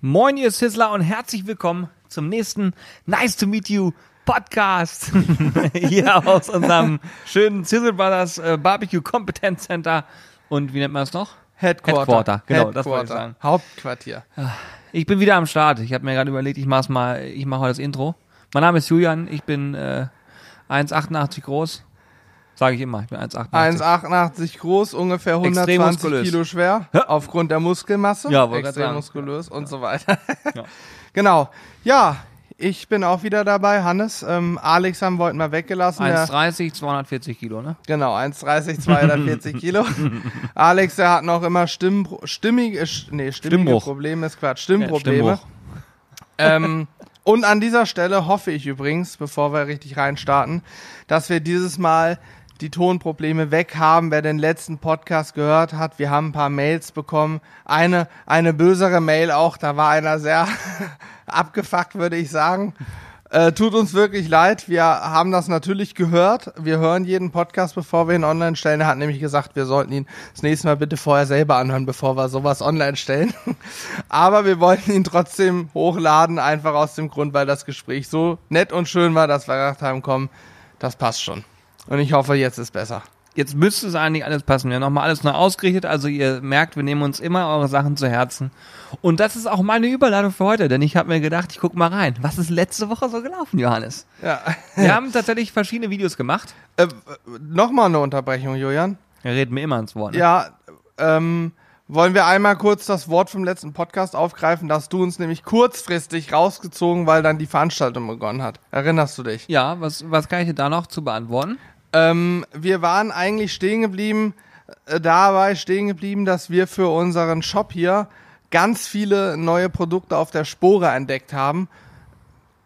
Moin, ihr Sizzler und herzlich willkommen zum nächsten Nice to Meet You Podcast. Hier aus unserem schönen Sizzle Brothers äh, Barbecue Competence Center. Und wie nennt man es noch? Headquarter. Headquarter, genau, Headquarter. das wollte ich sagen. Hauptquartier. Ich bin wieder am Start. Ich habe mir gerade überlegt, ich mach's mal, ich mache heute das Intro. Mein Name ist Julian, ich bin äh, 1,88 groß. Sage ich immer, ich bin 1,88. 1,88 groß, ungefähr Extrem 120 muskulös. Kilo schwer, Ja. aufgrund der Muskelmasse. Ja, Extrem sagen. muskulös und so weiter. Ja. Genau. Ja, ich bin auch wieder dabei. Hannes, ähm, Alex haben wir heute mal weggelassen. Der, 1,30, 240 Kilo, ne? genau, 1,30, 240 Kilo. Alex, der hat noch immer Stimm, stimmige, äh, nee, stimmige Stimmbruch. Probleme, ist Quatsch, Stimmprobleme. Stimmbruch. ähm, und an dieser Stelle hoffe ich übrigens, bevor wir richtig reinstarten, dass wir dieses Mal die Tonprobleme weg haben. Wer den letzten Podcast gehört hat, wir haben ein paar Mails bekommen. Eine, eine bösere Mail auch, da war einer sehr abgefuckt, würde ich sagen. Äh, tut uns wirklich leid. Wir haben das natürlich gehört. Wir hören jeden Podcast, bevor wir ihn online stellen. Er hat nämlich gesagt, wir sollten ihn das nächste Mal bitte vorher selber anhören, bevor wir sowas online stellen. Aber wir wollten ihn trotzdem hochladen, einfach aus dem Grund, weil das Gespräch so nett und schön war, dass wir gedacht haben, komm, das passt schon. Und ich hoffe, jetzt ist besser. Jetzt müsste es eigentlich alles passen. Wir haben nochmal alles neu ausgerichtet. Also ihr merkt, wir nehmen uns immer eure Sachen zu Herzen. Und das ist auch meine Überladung für heute, denn ich habe mir gedacht, ich guck mal rein. Was ist letzte Woche so gelaufen, Johannes? Ja. Wir haben tatsächlich verschiedene Videos gemacht. Äh, Nochmal eine Unterbrechung, Julian. Wir reden mir immer ins Wort. Ne? Ja, ähm, wollen wir einmal kurz das Wort vom letzten Podcast aufgreifen? Da hast du uns nämlich kurzfristig rausgezogen, weil dann die Veranstaltung begonnen hat. Erinnerst du dich? Ja, was, was kann ich dir da noch zu beantworten? Ähm, wir waren eigentlich stehen geblieben, äh, dabei stehen geblieben, dass wir für unseren Shop hier ganz viele neue Produkte auf der Spore entdeckt haben.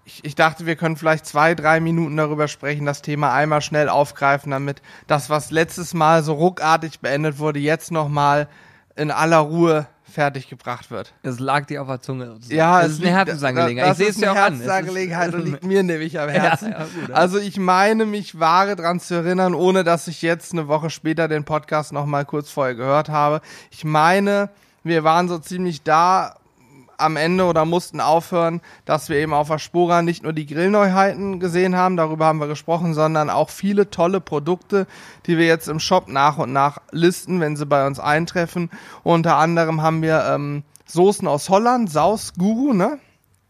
Ich, ich dachte, wir können vielleicht zwei, drei Minuten darüber sprechen, das Thema einmal schnell aufgreifen, damit das, was letztes Mal so ruckartig beendet wurde, jetzt nochmal in aller Ruhe fertiggebracht wird. Es lag dir auf der Zunge. Ja, das es ist eine Herzensangelegenheit. Das ich sehe es ja eine auch an. Herzensangelegenheit und liegt mir nämlich am Herzen. Ja, ja, gut, ja. also ich meine, mich vage dran zu erinnern, ohne dass ich jetzt eine Woche später den Podcast noch mal kurz vorher gehört habe. Ich meine, wir waren so ziemlich da am Ende oder mussten aufhören, dass wir eben auf der Spora nicht nur die Grillneuheiten gesehen haben, darüber haben wir gesprochen, sondern auch viele tolle Produkte, die wir jetzt im Shop nach und nach listen, wenn sie bei uns eintreffen. Unter anderem haben wir ähm, Soßen aus Holland, Saus Guru, ne?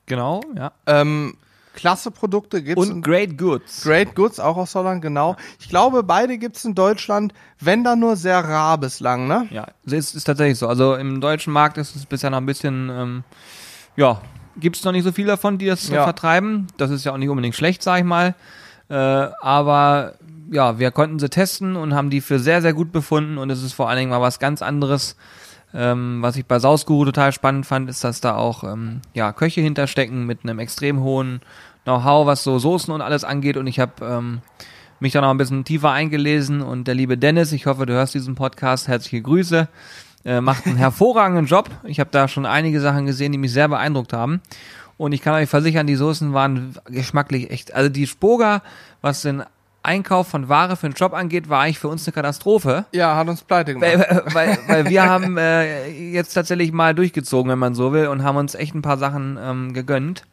Genau, ja. Ähm, klasse Produkte gibt's Und Great Goods. Great Goods, auch aus Holland, genau. Ich glaube, beide gibt's in Deutschland, wenn dann nur sehr rar bislang, ne? Ja, es ist, ist tatsächlich so. Also im deutschen Markt ist es bisher noch ein bisschen, ähm, ja, gibt es noch nicht so viel davon, die das Ja. vertreiben. Das ist ja auch nicht unbedingt schlecht, sag ich mal. Äh, aber ja, wir konnten sie testen und haben die für sehr, sehr gut befunden und es ist vor allen Dingen mal was ganz anderes. Ähm, was ich bei Sausguru total spannend fand, ist, dass da auch ähm, ja, Köche hinterstecken mit einem extrem hohen Know-how, was so Soßen und alles angeht. Und ich habe ähm, mich da noch ein bisschen tiefer eingelesen und der liebe Dennis, ich hoffe, du hörst diesen Podcast, herzliche Grüße, äh, macht einen hervorragenden Job. Ich habe da schon einige Sachen gesehen, die mich sehr beeindruckt haben. Und ich kann euch versichern, die Soßen waren geschmacklich echt. Also die Spoga, was den Einkauf von Ware für den Job angeht, war eigentlich für uns eine Katastrophe. Ja, hat uns pleite gemacht. Weil, weil, weil wir haben äh, jetzt tatsächlich mal durchgezogen, wenn man so will, und haben uns echt ein paar Sachen ähm, gegönnt.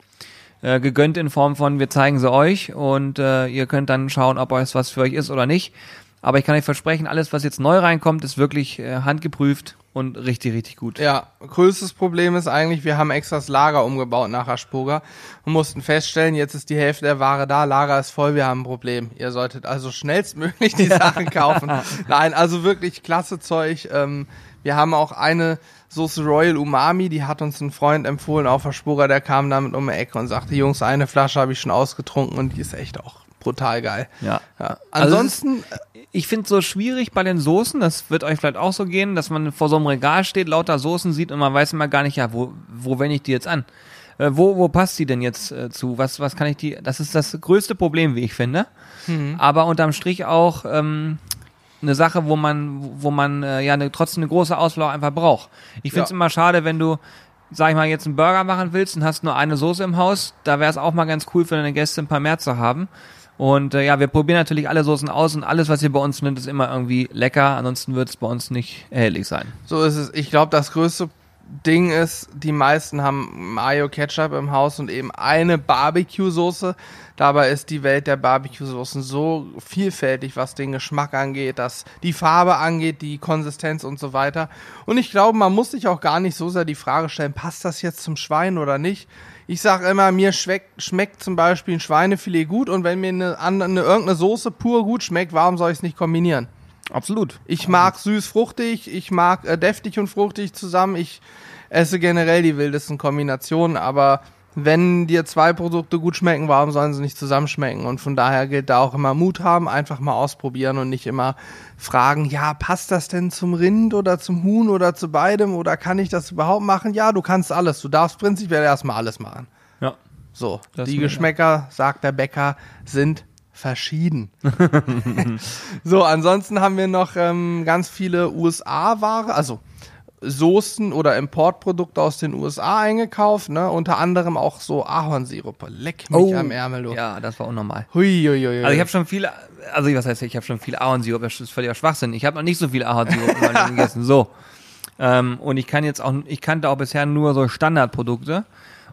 Äh, gegönnt in Form von, wir zeigen sie euch und äh, ihr könnt dann schauen, ob es was für euch ist oder nicht. Aber ich kann euch versprechen, alles, was jetzt neu reinkommt, ist wirklich äh, handgeprüft und richtig, richtig gut. Ja, größtes Problem ist eigentlich, wir haben extra das Lager umgebaut nach Aspoga und mussten feststellen, jetzt ist die Hälfte der Ware da, Lager ist voll, wir haben ein Problem. Ihr solltet also schnellstmöglich die Sachen kaufen. Nein, also wirklich klasse Zeug. Ähm, wir haben auch eine Soße Royal Umami, die hat uns ein Freund empfohlen auf Aspoga, der kam damit um die Ecke und sagte, Jungs, eine Flasche habe ich schon ausgetrunken und die ist echt auch brutal geil. Ja. Ja. Also Ansonsten, Ich finde es so schwierig bei den Soßen, das wird euch vielleicht auch so gehen, dass man vor so einem Regal steht, lauter Soßen sieht und man weiß immer gar nicht, ja, wo, wo wende ich die jetzt an? Äh, wo, wo passt die denn jetzt äh, zu? Was, was kann ich die? Das ist das größte Problem, wie ich finde. Aber unterm Strich auch ähm, eine Sache, wo man, wo man äh, ja eine, trotzdem eine große Auswahl auch einfach braucht. Ich finde es Ja. immer schade, wenn du, sag ich mal, jetzt einen Burger machen willst und hast nur eine Soße im Haus. Da wäre es auch mal ganz cool für deine Gäste ein paar mehr zu haben. Und äh, ja, wir probieren natürlich alle Soßen aus und alles, was ihr bei uns nimmt, ist immer irgendwie lecker. Ansonsten wird es bei uns nicht erhältlich sein. So ist es. Ich glaube, das größte Ding ist, die meisten haben Mayo Ketchup im Haus und eben eine Barbecue-Soße. Dabei ist die Welt der Barbecue-Soßen so vielfältig, was den Geschmack angeht, dass die Farbe angeht, die Konsistenz und so weiter. Und ich glaube, man muss sich auch gar nicht so sehr die Frage stellen, passt das jetzt zum Schwein oder nicht? Ich sage immer, mir schmeckt, schmeckt zum Beispiel ein Schweinefilet gut und wenn mir eine, eine irgendeine Soße pur gut schmeckt, warum soll ich es nicht kombinieren? Absolut. Ich mag süß fruchtig, ich mag äh, deftig und fruchtig zusammen. Ich esse generell die wildesten Kombinationen, aber wenn dir zwei Produkte gut schmecken, warum sollen sie nicht zusammenschmecken? Und von daher gilt da auch immer Mut haben, einfach mal ausprobieren und nicht immer fragen, ja, passt das denn zum Rind oder zum Huhn oder zu beidem oder kann ich das überhaupt machen? Ja, du kannst alles. Du darfst prinzipiell erstmal alles machen. Ja. So, Das die Geschmäcker, sagt der Bäcker, sind verschieden. so, ansonsten haben wir noch ähm, ganz viele USA-Ware, also Soßen oder Importprodukte aus den USA eingekauft, ne? Unter anderem auch so Ahornsirup. Leck mich am Ärmel, du. Oh, Ja, das war unnormal. Hui, hui, hui, Also ich habe schon viel, also was heißt, ich habe schon viel Ahornsirup, das ist völliger Schwachsinn. Ich habe noch nicht so viel Ahornsirup in meinem Leben gegessen. So. Ähm, und ich kann jetzt auch, ich kannte auch bisher nur so Standardprodukte.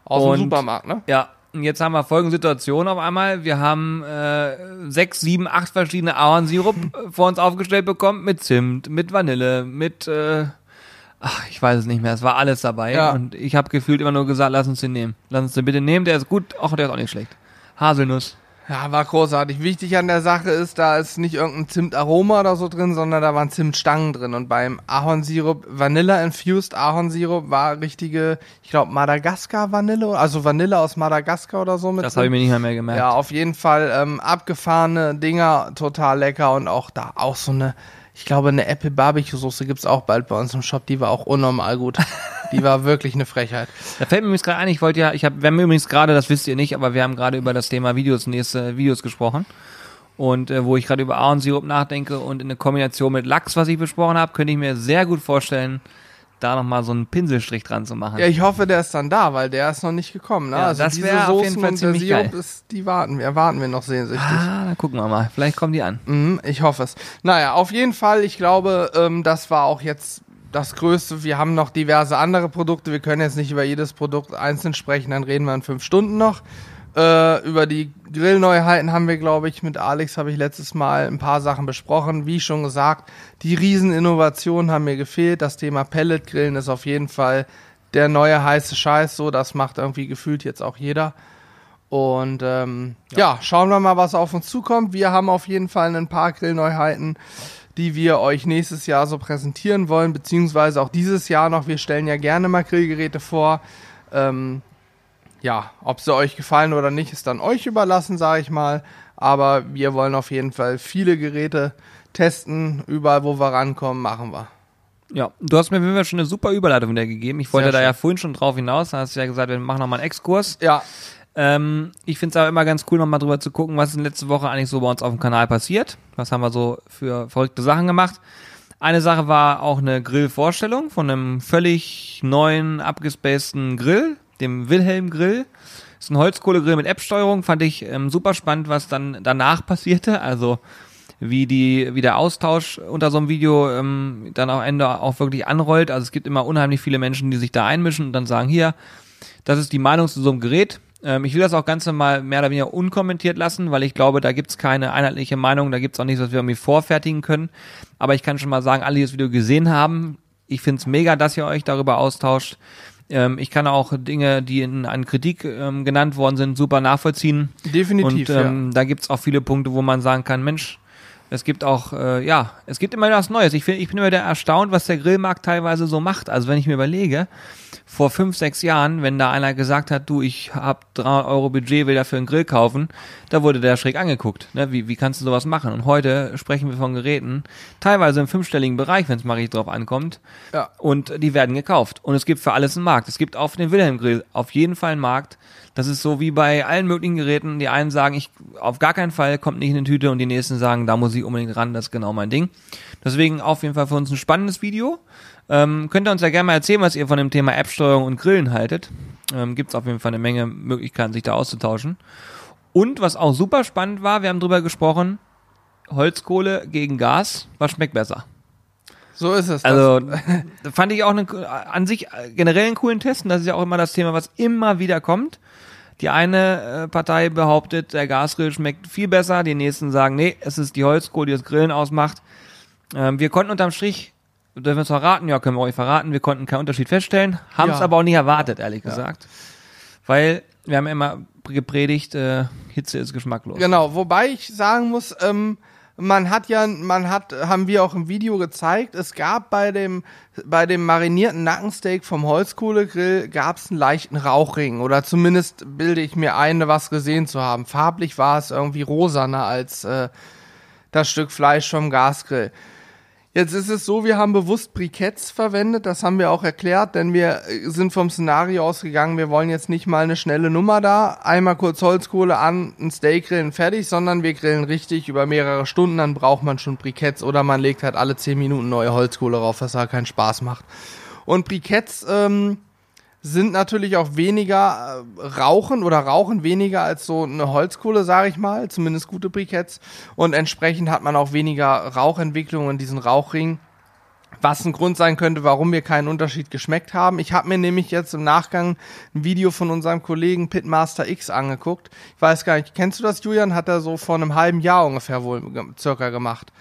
aus dem und- Supermarkt, ne? Ja, und jetzt haben wir folgende Situation auf einmal. Wir haben äh, sechs, sieben, acht verschiedene Ahornsirup äh, vor uns aufgestellt bekommen mit Zimt, mit Vanille, mit äh, ach, ich weiß es nicht mehr. Es war alles dabei Ja. und ich habe gefühlt immer nur gesagt, lass uns den nehmen. Lass uns den bitte nehmen, der ist gut, ach, der ist auch nicht schlecht. Haselnuss. Ja, war großartig. Wichtig an der Sache ist, da ist nicht irgendein Zimtaroma oder so drin, sondern da waren Zimtstangen drin. Und beim Ahornsirup, Vanilla-infused Ahornsirup war richtige, ich glaube, Madagaskar-Vanille, also Vanille aus Madagaskar oder so mit Das habe ich mir nicht mehr, mehr gemerkt. Ja, auf jeden Fall ähm, abgefahrene Dinger, total lecker und auch da auch so eine, ich glaube, eine Apple Barbecue Soße gibt's auch bald bei uns im Shop, die war auch unnormal gut. die war wirklich eine Frechheit. Da fällt mir übrigens gerade ein, ich wollte ja, ich habe, wir haben übrigens gerade, das wisst ihr nicht, aber wir haben gerade über das Thema Videos, nächste Videos gesprochen. Und äh, wo ich gerade über Ahornsirup nachdenke und in der Kombination mit Lachs, was ich besprochen habe, könnte ich mir sehr gut vorstellen, da nochmal so einen Pinselstrich dran zu machen. Ja, ich hoffe, der ist dann da, weil der ist noch nicht gekommen. Ne? Ja, also das diese wär auf jeden Soßen Fall und der Sirup, ist, die warten wir, erwarten wir noch sehnsüchtig. ah, dann gucken wir mal. Vielleicht kommen die an. Mhm, ich hoffe es. Naja, auf jeden Fall, ich glaube, ähm, das war auch jetzt das Größte. Wir haben noch diverse andere Produkte. Wir können jetzt nicht über jedes Produkt einzeln sprechen, dann reden wir in fünf Stunden noch. Äh, über die Grillneuheiten haben wir, glaube ich, mit Alex habe ich letztes Mal ein paar Sachen besprochen. Wie schon gesagt, die Rieseninnovationen haben mir gefehlt. Das Thema Pelletgrillen ist auf jeden Fall der neue heiße Scheiß. So, das macht irgendwie gefühlt jetzt auch jeder. Und ähm, ja. schauen wir mal, was auf uns zukommt. Wir haben auf jeden Fall ein paar Grillneuheiten, die wir euch nächstes Jahr so präsentieren wollen, beziehungsweise auch dieses Jahr noch. Wir stellen ja gerne mal Grillgeräte vor. Ähm, ja, ob sie euch gefallen oder nicht, ist dann euch überlassen, sage ich mal. Aber wir wollen auf jeden Fall viele Geräte testen. Überall, wo wir rankommen, machen wir. Ja, du hast mir Fall schon eine super Überleitung wieder gegeben. Ich wollte da ja vorhin schon drauf hinaus. Da hast du ja gesagt, wir machen nochmal einen Exkurs. Ja, Ähm, ich finde es aber immer ganz cool, nochmal drüber zu gucken, was in letzter Woche eigentlich so bei uns auf dem Kanal passiert. Was haben wir so für verrückte Sachen gemacht. Eine Sache war auch eine Grillvorstellung von einem völlig neuen, abgespaceden Grill, dem Wilhelm Grill. Ist ein Holzkohlegrill mit App-Steuerung, fand ich ähm, super spannend, was dann danach passierte. Also wie die, wie der Austausch unter so einem Video ähm, dann am Ende auch wirklich anrollt. Also es gibt immer unheimlich viele Menschen, die sich da einmischen und dann sagen, hier, das ist die Meinung zu so einem Gerät. Ähm, ich will das auch Ganze mal mehr oder weniger unkommentiert lassen, weil ich glaube, da gibt's keine einheitliche Meinung, da gibt's auch nichts, was wir irgendwie vorfertigen können. Aber ich kann schon mal sagen, alle, die das Video gesehen haben, ich find's mega, dass ihr euch darüber austauscht. Ähm, ich kann auch Dinge, die in an Kritik ähm, genannt worden sind, super nachvollziehen. definitiv. Und ähm, da gibt's auch viele Punkte, wo man sagen kann, Mensch, es gibt auch, äh, ja, es gibt immer was Neues. Ich, find, ich bin immer wieder erstaunt, was der Grillmarkt teilweise so macht. Also wenn ich mir überlege, vor fünf, sechs Jahren, wenn da einer gesagt hat, du, ich hab 300 Euro Budget, will dafür einen Grill kaufen, da wurde der schräg angeguckt. Ne? Wie, wie kannst du sowas machen? Und heute sprechen wir von Geräten, teilweise im fünfstelligen Bereich, wenn es mal richtig drauf ankommt. Ja. Und die werden gekauft. Und es gibt für alles einen Markt. Es gibt auf den Wilhelm Grill auf jeden Fall einen Markt. Das ist so wie bei allen möglichen Geräten. Die einen sagen, ich auf gar keinen Fall kommt nicht in die Tüte und die nächsten sagen, da muss ich unbedingt ran, das ist genau mein Ding. Deswegen auf jeden Fall für uns ein spannendes Video. Ähm, könnt ihr uns ja gerne mal erzählen, was ihr von dem Thema App-Steuerung und Grillen haltet. Ähm, Gibt es auf jeden Fall eine Menge Möglichkeiten, sich da auszutauschen. Und was auch super spannend war, wir haben drüber gesprochen, Holzkohle gegen Gas, was schmeckt besser? So ist es. Also fand ich auch eine, an sich generell einen coolen Test. Und das ist ja auch immer das Thema, was immer wieder kommt. Die eine äh, Partei behauptet, der Gasgrill schmeckt viel besser. Die nächsten sagen, nee, es ist die Holzkohle, die das Grillen ausmacht. Ähm, wir konnten unterm Strich, dürfen wir es verraten? Ja, können wir euch verraten. Wir konnten keinen Unterschied feststellen. Haben es Ja. aber auch nicht erwartet, ehrlich gesagt. Weil wir haben immer gepredigt, äh, Hitze ist geschmacklos. Genau, wobei ich sagen muss, ähm, man hat ja, man hat, haben wir auch im Video gezeigt, es gab bei dem, bei dem marinierten Nackensteak vom Holzkohlegrill gab es einen leichten Rauchring oder zumindest bilde ich mir ein, was gesehen zu haben. Farblich war es irgendwie rosaner als äh, das Stück Fleisch vom Gasgrill. Jetzt ist es so, wir haben bewusst Briketts verwendet, das haben wir auch erklärt, denn wir äh, sind vom Szenario ausgegangen, wir wollen jetzt nicht mal eine schnelle Nummer da, einmal kurz Holzkohle an, ein Steak grillen, fertig, sondern wir grillen richtig über mehrere Stunden, dann braucht man schon Briketts oder man legt halt alle 10 Minuten neue Holzkohle rauf, was halt keinen Spaß macht. Und Briketts ähm, sind natürlich auch weniger äh, rauchen oder rauchen weniger als so eine Holzkohle, sage ich mal, zumindest gute Briketts. Und entsprechend hat man auch weniger Rauchentwicklung in diesen Rauchringen. Was ein Grund sein könnte, warum wir keinen Unterschied geschmeckt haben. Ich habe mir nämlich jetzt im Nachgang ein Video von unserem Kollegen Pitmaster X angeguckt. Ich weiß gar nicht, kennst du das, Julian? Hat er so vor einem halben Jahr ungefähr wohl circa gemacht.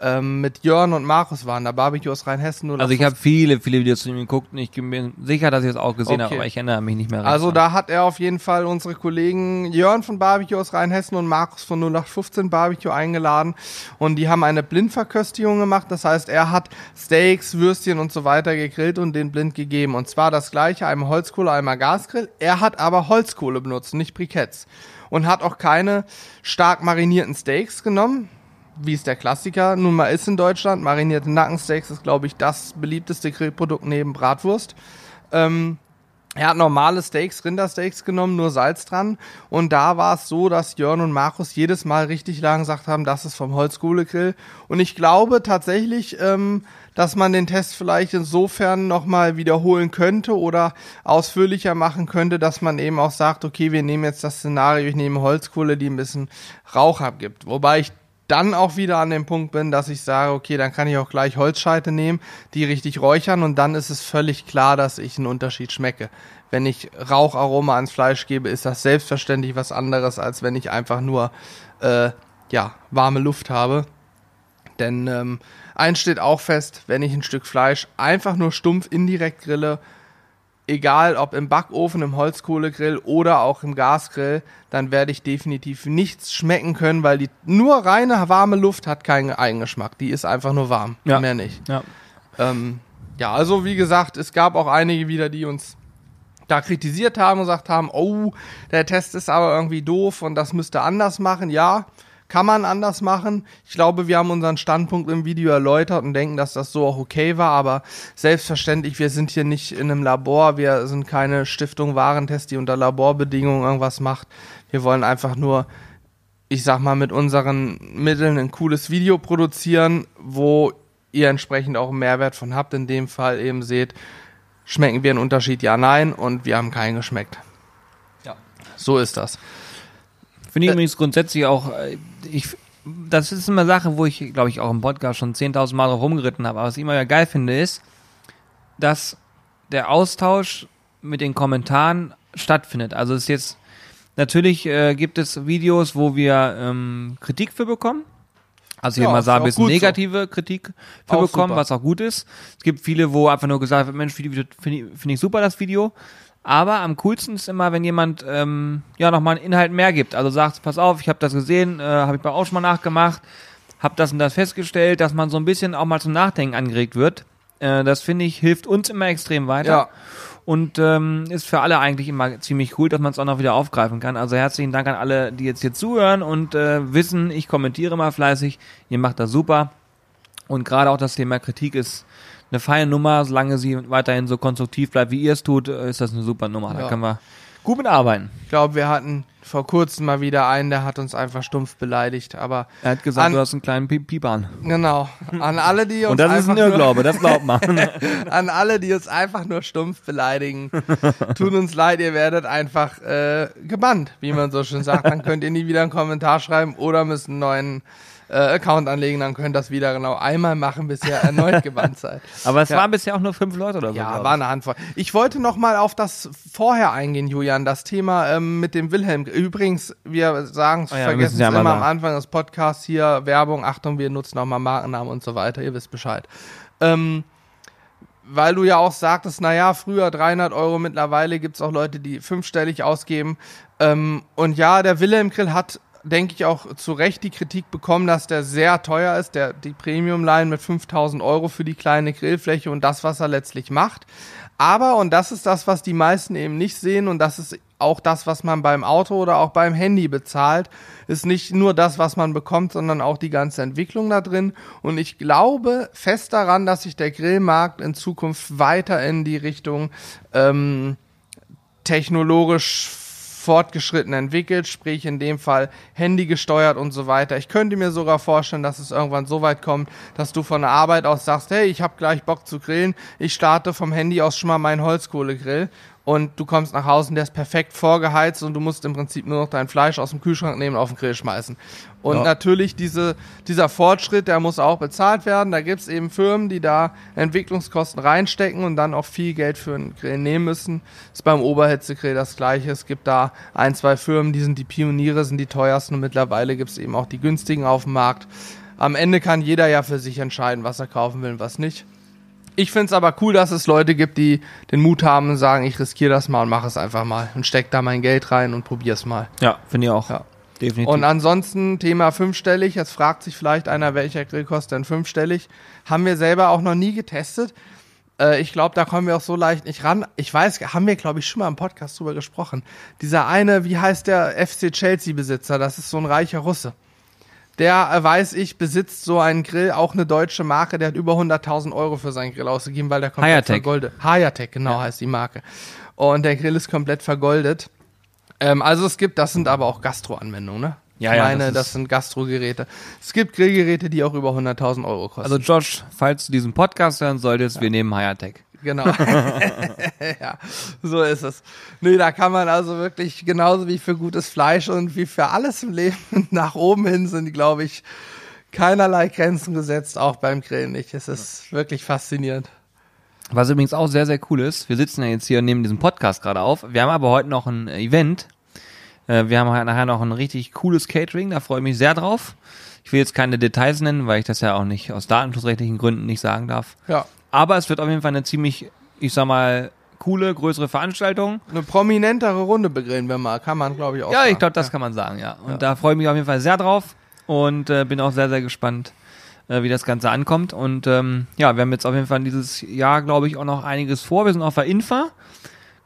Ähm, mit Jörn und Markus waren da, Barbecue aus Rheinhessen. Also ich habe viele, viele Videos zu ihm geguckt und ich bin sicher, dass ich es auch gesehen Okay. habe, aber ich erinnere mich nicht mehr. Also da hat er auf jeden Fall unsere Kollegen Jörn von Barbecue aus Rheinhessen und Markus von 0815 Barbecue eingeladen und die haben eine Blindverköstigung gemacht. Das heißt, er hat Steaks, Würstchen und so weiter gegrillt und den blind gegeben. Und zwar das gleiche, einmal Holzkohle, einmal Gasgrill. Er hat aber Holzkohle benutzt, nicht Briketts. Und hat auch keine stark marinierten Steaks genommen, wie es der Klassiker nun mal ist in Deutschland. Marinierte Nackensteaks ist, glaube ich, das beliebteste Grillprodukt neben Bratwurst. Ähm, er hat normale Steaks, Rindersteaks genommen, nur Salz dran. Und da war es so, dass Jörn und Markus jedes Mal richtig lang gesagt haben, das ist vom Holzkohlegrill. Und ich glaube tatsächlich, ähm, dass man den Test vielleicht insofern nochmal wiederholen könnte oder ausführlicher machen könnte, dass man eben auch sagt, okay, wir nehmen jetzt das Szenario, ich nehme Holzkohle, die ein bisschen Rauch abgibt. Wobei ich dann auch wieder an dem Punkt bin, dass ich sage, okay, dann kann ich auch gleich Holzscheite nehmen, die richtig räuchern und dann ist es völlig klar, dass ich einen Unterschied schmecke. Wenn ich Raucharoma ans Fleisch gebe, ist das selbstverständlich was anderes, als wenn ich einfach nur äh, ja, warme Luft habe. Denn ähm, eins steht auch fest, wenn ich ein Stück Fleisch einfach nur stumpf indirekt grille, egal ob im Backofen, im Holzkohlegrill oder auch im Gasgrill, dann werde ich definitiv nichts schmecken können, weil die nur reine warme Luft hat keinen Eigengeschmack. Die ist einfach nur warm, Ja. mehr nicht. ja. Ähm, ja, also wie gesagt, es gab auch einige wieder, die uns da kritisiert haben und gesagt haben, oh, der Test ist aber irgendwie doof und das müsste anders machen. Ja, kann man anders machen. Ich glaube, wir haben unseren Standpunkt im Video erläutert und denken, dass das so auch okay war, aber selbstverständlich, wir sind hier nicht in einem Labor, wir sind keine Stiftung Warentest, die unter Laborbedingungen irgendwas macht. Wir wollen einfach nur, ich sag mal, mit unseren Mitteln ein cooles Video produzieren, wo ihr entsprechend auch einen Mehrwert von habt. In dem Fall eben seht, schmecken wir einen Unterschied? Ja, nein. Und wir haben keinen geschmeckt. Ja. So ist das. Finde ich übrigens grundsätzlich auch, äh, ich, das ist immer Sache, wo ich, glaube ich, auch im Podcast schon 10.000 Mal drauf rumgeritten habe. Aber was ich immer ja geil finde, ist, dass der Austausch mit den Kommentaren stattfindet. Also es ist jetzt, natürlich äh, gibt es Videos, wo wir ähm, Kritik für bekommen. Also hier Ja, mal sagen, ein bisschen gut so. negative Kritik für Auch bekommen, super. was auch gut ist. Es gibt viele, wo einfach nur gesagt wird, Mensch, finde ich, find ich super das Video. Aber am coolsten ist immer, wenn jemand ähm, ja nochmal einen Inhalt mehr gibt. Also sagt, pass auf, ich habe das gesehen, äh, habe ich bei auch schon mal nachgemacht, habe das und das festgestellt, dass man so ein bisschen auch mal zum Nachdenken angeregt wird. Äh, das finde ich hilft uns immer extrem weiter Ja. und ähm, ist für alle eigentlich immer ziemlich cool, dass man es auch noch wieder aufgreifen kann. Also herzlichen Dank an alle, die jetzt hier zuhören und äh, wissen, ich kommentiere mal fleißig. Ihr macht das super. Und gerade auch das Thema Kritik ist eine feine Nummer. Solange sie weiterhin so konstruktiv bleibt, wie ihr es tut, äh, ist das eine super Nummer. Da Ja. können wir gut mitarbeiten. Ich glaube, wir hatten vor kurzem mal wieder einen, der hat uns einfach stumpf beleidigt. Aber Er hat gesagt, An- du hast einen kleinen Piep Piepern. genau, an alle, die uns Und das ist ein Irrglaube, das glaubt man. an alle, die uns einfach nur stumpf beleidigen, tut uns leid, ihr werdet einfach äh, gebannt, wie man so schön sagt. Dann könnt ihr nie wieder einen Kommentar schreiben oder müsst einen neuen äh, Account anlegen, dann könnt ihr das wieder genau einmal machen, bis ihr erneut gebannt seid. Aber es Ja. waren bisher auch nur fünf Leute oder so. Ja, war eine Handvoll. Ich wollte noch mal auf das vorher eingehen, Julian, das Thema ähm, mit dem Wilhelm. Übrigens, wir sagen es, Oh ja, vergessen es ja immer mal am sagen. Anfang des Podcasts hier, Werbung, Achtung, wir nutzen auch mal Markennamen und so weiter, ihr wisst Bescheid. Ähm, weil du ja auch sagtest, naja, früher 300 Euro, mittlerweile gibt es auch Leute, die fünfstellig ausgeben. Ähm, und ja, der Wilhelm Grill hat, denke ich, auch zu Recht die Kritik bekommen, dass der sehr teuer ist, der, die Premium-Line mit 5000 Euro für die kleine Grillfläche und das, was er letztlich macht. Aber, und das ist das, was die meisten eben nicht sehen, und das ist auch das, was man beim Auto oder auch beim Handy bezahlt, ist nicht nur das, was man bekommt, sondern auch die ganze Entwicklung da drin. Und ich glaube fest daran, dass sich der Grillmarkt in Zukunft weiter in die Richtung ähm, technologisch fortgeschritten entwickelt, sprich in dem Fall Handy gesteuert und so weiter. Ich könnte mir sogar vorstellen, dass es irgendwann so weit kommt, dass du von der Arbeit aus sagst, hey, ich habe gleich Bock zu grillen, ich starte vom Handy aus schon mal meinen Holzkohlegrill und du kommst nach Hause und der ist perfekt vorgeheizt und du musst im Prinzip nur noch dein Fleisch aus dem Kühlschrank nehmen und auf den Grill schmeißen. Und Ja. natürlich diese, dieser Fortschritt, der muss auch bezahlt werden. Da gibt's eben Firmen, die da Entwicklungskosten reinstecken und dann auch viel Geld für einen Grill nehmen müssen. Ist beim Oberhitzegrill das gleiche. Es gibt da ein, zwei Firmen, die sind die Pioniere, sind die teuersten und mittlerweile gibt's eben auch die günstigen auf dem Markt. Am Ende kann jeder ja für sich entscheiden, was er kaufen will und was nicht. Ich find's aber cool, dass es Leute gibt, die den Mut haben und sagen, ich riskiere das mal und mache es einfach mal und steck da mein Geld rein und probier's mal. Ja, finde ich auch. Ja. Definitiv. Und ansonsten Thema fünfstellig. Jetzt fragt sich vielleicht einer, welcher Grill kostet denn fünfstellig? Haben wir selber auch noch nie getestet. Äh, ich glaube, da kommen wir auch so leicht nicht ran. Ich weiß, haben wir, glaube ich, schon mal im Podcast drüber gesprochen. Dieser eine, wie heißt der FC Chelsea-Besitzer? Das ist so ein reicher Russe. Der, äh, weiß ich, besitzt so einen Grill, auch eine deutsche Marke. Der hat über 100.000 Euro für seinen Grill ausgegeben, weil der komplett vergoldet. Hayatec, genau heißt die Marke. Und der Grill ist komplett vergoldet. Ähm, also es gibt, das sind aber auch Gastro-Anwendungen, ne? Ja, ich ja, meine, das das, ist- sind Gastro-Geräte. Es gibt Grillgeräte, die auch über 100.000 Euro kosten. also Josh, falls du diesen Podcast hören solltest, wir nehmen Hayatec. Genau. ja, so ist es. Nee, da kann man also wirklich genauso wie für gutes Fleisch und wie für alles im Leben nach oben hin sind, glaube ich, keinerlei Grenzen gesetzt, auch beim Grillen nicht. Es ist wirklich faszinierend. Was übrigens auch sehr, sehr cool ist, wir sitzen ja jetzt hier und nehmen diesen Podcast gerade auf. Wir haben aber heute noch ein äh, Event. Äh, Wir haben halt nachher noch ein richtig cooles Catering, da freue ich mich sehr drauf. Ich will jetzt keine Details nennen, weil ich das ja auch nicht aus datenschutzrechtlichen Gründen nicht sagen darf. Ja. Aber es wird auf jeden Fall eine ziemlich, ich sag mal, coole, größere Veranstaltung. Eine prominentere Runde begrillen wir mal, kann man, glaube ich, auch Ja, sagen. ich glaube, das kann man sagen, ja. Und da freue ich mich auf jeden Fall sehr drauf und äh, bin auch sehr, sehr gespannt, äh, wie das Ganze ankommt. Und ähm, ja, wir haben jetzt auf jeden Fall dieses Jahr, glaube ich, auch noch einiges vor. Wir sind auf der Infa.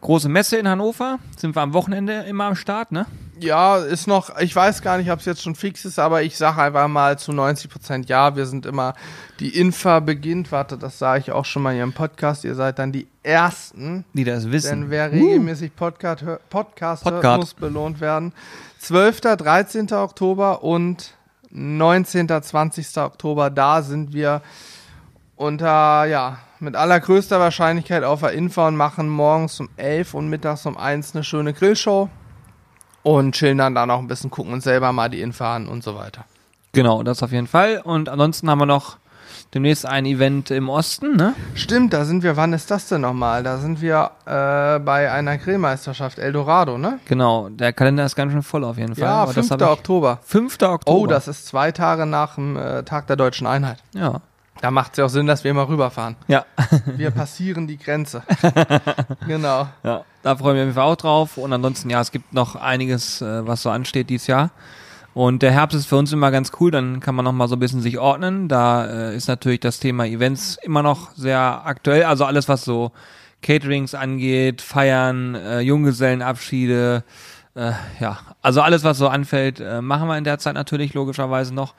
Große Messe in Hannover. Sind wir am Wochenende immer am Start, ne? Ja, ist noch, ich weiß gar nicht, ob es jetzt schon fix ist, aber ich sage einfach mal zu 90 Prozent ja. Wir sind immer, die Infa beginnt, warte, das sage ich auch schon mal hier im Podcast, ihr seid dann die Ersten, Die das wissen. denn wer regelmäßig Podcast, hör, Podcast hört, Podcast. muss belohnt werden. 12., 13. Oktober und 19., 20. Oktober, da sind wir unter, ja, mit allergrößter Wahrscheinlichkeit auf der Infa und machen morgens um 11 und mittags um 1 eine schöne Grillshow und chillen dann da noch ein bisschen, gucken uns selber mal die Infa an und so weiter. Genau, das auf jeden Fall. Und ansonsten haben wir noch demnächst ein Event im Osten, ne? Stimmt, da sind wir, wann ist das denn nochmal? Da sind wir äh, bei einer Grillmeisterschaft Eldorado, ne? Genau, der Kalender ist ganz schön voll auf jeden Fall. Ja, Aber das 5. hab ich- Oktober. 5. Oktober. Oh, das ist zwei Tage nach dem äh, Tag der deutschen Einheit. Ja. Da macht es ja auch Sinn, dass wir mal rüberfahren. Ja. Wir passieren die Grenze. genau. Ja, da freuen wir Fall auch drauf. Und ansonsten, ja, es gibt noch einiges, äh, was so ansteht dieses Jahr. Und der Herbst ist für uns immer ganz cool, dann kann man noch mal so ein bisschen sich ordnen. Da äh, ist natürlich das Thema Events immer noch sehr aktuell. Also alles, was so Caterings angeht, Feiern, äh, Junggesellenabschiede, äh, ja, also alles, was so anfällt, äh, machen wir in der Zeit natürlich logischerweise noch.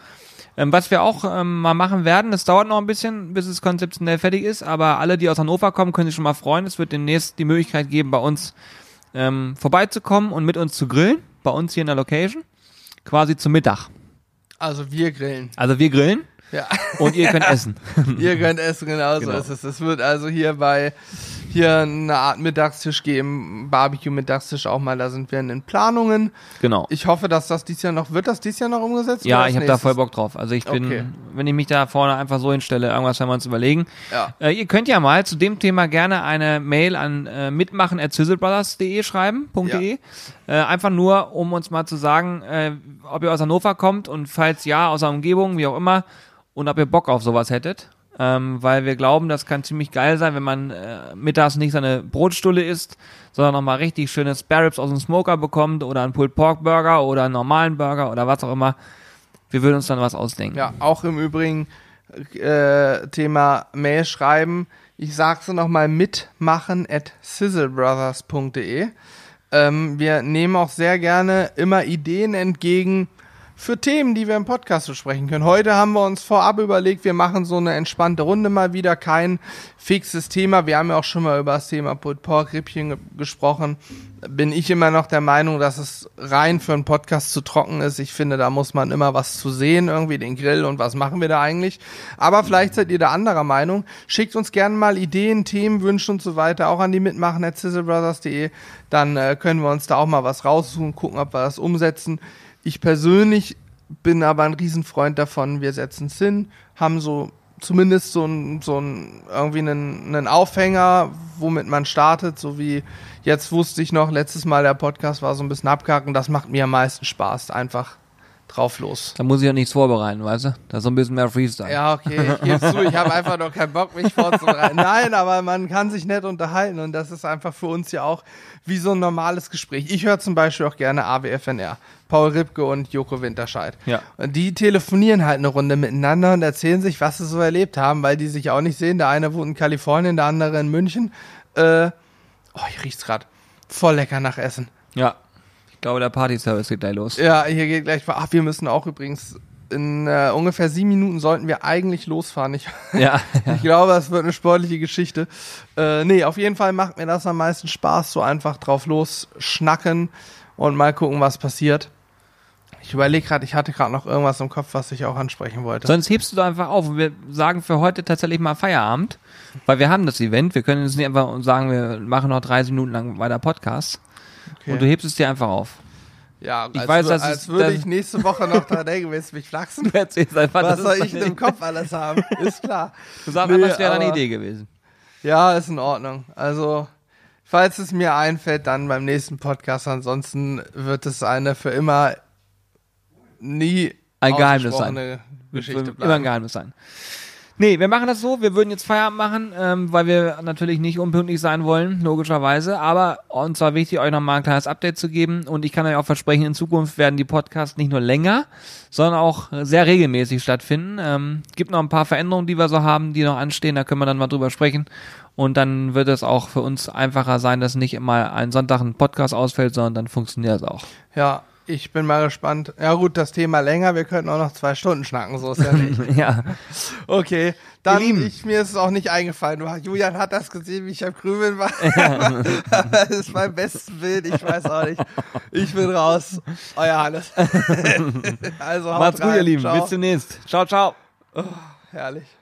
Ähm, was wir auch ähm, mal machen werden, das dauert noch ein bisschen, bis es konzeptionell fertig ist, aber alle, die aus Hannover kommen, können sich schon mal freuen. Es wird demnächst die Möglichkeit geben, bei uns ähm, vorbeizukommen und mit uns zu grillen, bei uns hier in der Location, quasi zum Mittag. Also wir grillen. Also wir grillen Ja. und ihr könnt essen. Ihr könnt essen, genau so Genau. ist es. Es wird also hier bei hier eine Art Mittagstisch geben, Barbecue-Mittagstisch auch mal, da sind wir in den Planungen. Genau. Ich hoffe, dass das dies Jahr noch, wird das dies Jahr noch umgesetzt? ja, ich habe da voll Bock drauf. Also ich bin, Okay. wenn ich mich da vorne einfach so hinstelle, irgendwas werden wir uns überlegen. Ja. Äh, ihr könnt ja mal zu dem Thema gerne eine Mail an äh, mitmachen at schreiben, .de. Äh, einfach nur, um uns mal zu sagen, äh, ob ihr aus Hannover kommt und falls ja, aus der Umgebung, wie auch immer, und ob ihr Bock auf sowas hättet. Ähm, weil wir glauben, das kann ziemlich geil sein, wenn man äh, mittags nicht seine Brotstulle isst, sondern nochmal richtig schöne Spare Ribs aus dem Smoker bekommt oder einen Pulled Pork Burger oder einen normalen Burger oder was auch immer. Wir würden uns dann was ausdenken. Ja, auch im Übrigen äh, Thema Mail schreiben. Ich sag's nochmal mitmachen at sizzlebrothers.de. Ähm, wir nehmen auch sehr gerne immer Ideen entgegen für Themen, die wir im Podcast besprechen können. Heute haben wir uns vorab überlegt, wir machen so eine entspannte Runde mal wieder, kein fixes Thema. Wir haben ja auch schon mal über das Thema Pulled Pork Rippchen ge gesprochen. Bin ich immer noch der Meinung, dass es rein für einen Podcast zu trocken ist. Ich finde, da muss man immer was zu sehen, irgendwie den Grill und was machen wir da eigentlich. Aber vielleicht seid ihr da anderer Meinung. Schickt uns gerne mal Ideen, Themen, Wünsche und so weiter, auch an die mitmachen at sizzlebrothers.de. Dann äh, können wir uns da auch mal was raussuchen, gucken, ob wir das umsetzen. Ich persönlich bin aber ein Riesenfreund davon, wir setzen es hin, haben so zumindest so ein, so ein irgendwie einen, einen Aufhänger, womit man startet, so wie jetzt wusste ich noch, letztes Mal der Podcast war so ein bisschen abgehacken, das macht mir am meisten Spaß, einfach drauf los. Da muss ich ja nichts vorbereiten, weißt du? Da ist so ein bisschen mehr Freestyle. Ja, okay, ich gebe zu, ich habe einfach noch keinen Bock, mich vorzubereiten. Nein, aber man kann sich nett unterhalten und das ist einfach für uns ja auch wie so ein normales Gespräch. Ich höre zum Beispiel auch gerne AWFNR, Paul Ripke und Joko Winterscheid. Ja. Und die telefonieren halt eine Runde miteinander und erzählen sich, was sie so erlebt haben, weil die sich auch nicht sehen. Der eine wohnt in Kalifornien, der andere in München. Äh, oh, hier riecht's grad. Voll lecker nach Essen. Ja. Ich glaube, der Party-Service geht gleich los. Ja, hier geht gleich. Ach, wir müssen auch übrigens in äh, ungefähr sieben Minuten sollten wir eigentlich losfahren. Ich, Ja. ich glaube, es wird eine sportliche Geschichte. Äh, nee, auf jeden Fall macht mir das am meisten Spaß, so einfach drauf los schnacken und mal gucken, was passiert. Ich überlege gerade, ich hatte gerade noch irgendwas im Kopf, was ich auch ansprechen wollte. Sonst hebst du da einfach auf und wir sagen für heute tatsächlich mal Feierabend, weil wir haben das Event. Wir können jetzt nicht einfach sagen, wir machen noch 30 Minuten lang weiter Podcast. Okay. Und du hebst es dir einfach auf. ja, ich als, weiß, dass als es- würde ich nächste Woche noch dran denken, willst du mich flachsen? Einfach, Was das soll ich denn deine- im Kopf alles haben? Ist klar. Du sagst Nee, einfach, es wäre aber- Idee gewesen. Ja, ist in Ordnung. Also, falls es mir einfällt, dann beim nächsten Podcast. Ansonsten wird es eine für immer nie Ein Geheimnis ausgesprochene Geschichte bleiben. Immer ein Geheimnis sein. Nee, wir machen das so. Wir würden jetzt Feierabend machen, ähm, weil wir natürlich nicht unpünktlich sein wollen, logischerweise. Aber uns war wichtig, euch nochmal ein kleines Update zu geben. Und ich kann euch auch versprechen, in Zukunft werden die Podcasts nicht nur länger, sondern auch sehr regelmäßig stattfinden. Ähm, gibt noch ein paar Veränderungen, die wir so haben, die noch anstehen. Da können wir dann mal drüber sprechen. Und dann wird es auch für uns einfacher sein, dass nicht immer ein Sonntag ein Podcast ausfällt, sondern dann funktioniert es auch. Ja, ich bin mal gespannt. Ja gut, das Thema länger. Wir könnten auch noch zwei Stunden schnacken, so ist ja nicht. ja. Okay, dann ich, mir ist es auch nicht eingefallen. Julian hat das gesehen, wie ich am Grübeln war. das ist mein bestes Bild. Ich weiß auch nicht. Ich bin raus. Euer Hannes. also haut Macht's gut, rein. ihr Lieben. Ciao. Bis demnächst. Ciao, ciao. Herrlich.